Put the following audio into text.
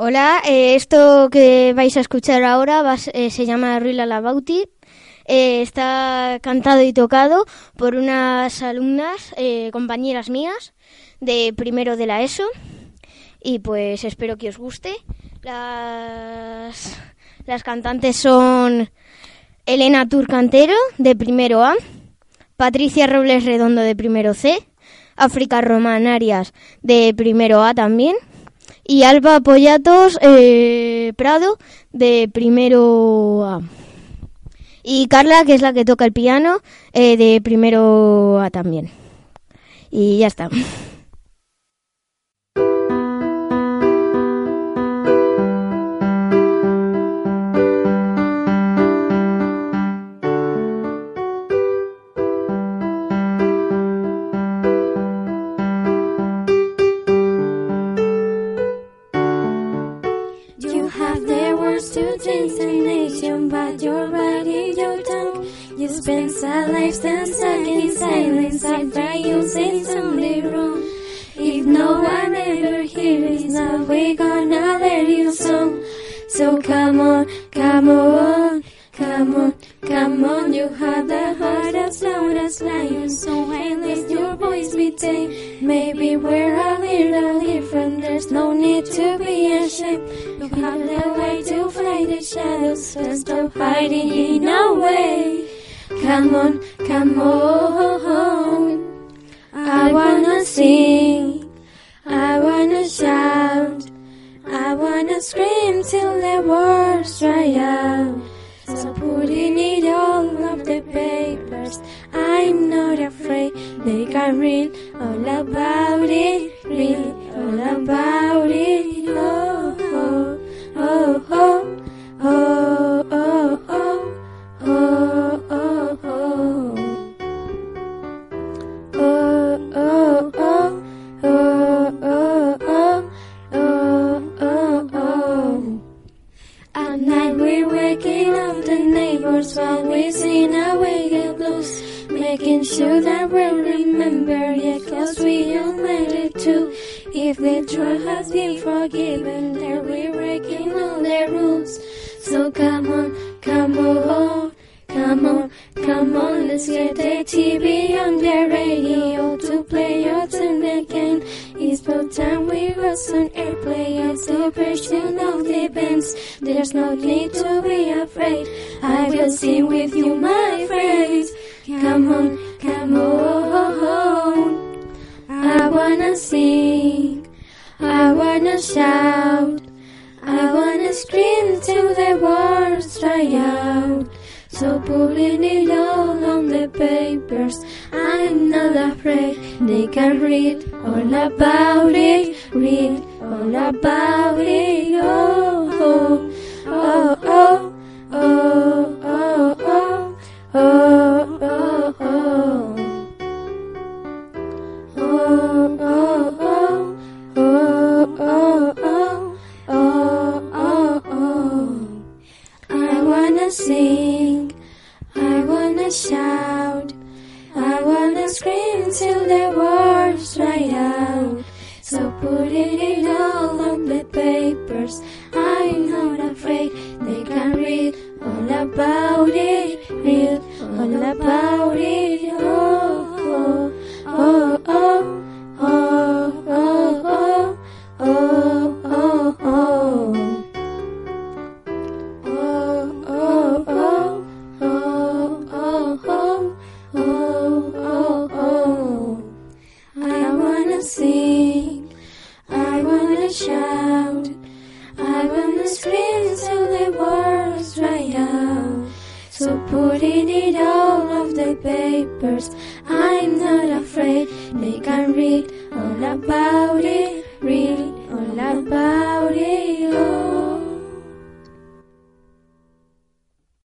Hola, eh, esto que vais a escuchar ahora va, eh, se llama Ruila la Bauti. Eh, está cantado y tocado por unas alumnas, eh, compañeras mías, de primero de la ESO. Y pues espero que os guste. Las, las cantantes son Elena Turcantero, de primero A, Patricia Robles Redondo, de primero C, África Romanarias, de primero A también, y Alba Pollatos eh, Prado, de primero A. Y Carla, que es la que toca el piano, eh, de primero A también. Y ya está. You spend our lives stuck in silence after you say something wrong. If no one ever hears, now we gonna let you song. So come on, come on, come on, come on. You have the heart as loud as lion, so let your voice be tame. Maybe we're a little different. There's no need to be ashamed. You have the way to fight the shadows, so stop hiding in a way. Come on, come on. I wanna sing, I wanna shout, I wanna scream till the words dry out. So putting it all of the papers, I'm not afraid they can read all about it, read all about it. Blues, making sure that we'll remember, yeah, cause we all made it too. If the truth has been forgiven, then we're breaking all the rules. So come on, come on, come on, come on, let's get the TV on the radio to play your tune again. It's about time we was on airplay as the version of the bands. There's no need to be afraid. I will sing with you, my friends. Come on, come on. I wanna sing, I wanna shout, I wanna scream till the words dry out. So putting it all on the papers, I'm not afraid. They can read all about it, read all about it. Oh, oh, oh, oh, Wanna scream till the words dry out. So put it all on the papers, I'm not afraid. They can read all about it, wanna till the words dry out. So putting it all of the papers, I'm not afraid. They can read all about it, read all about it.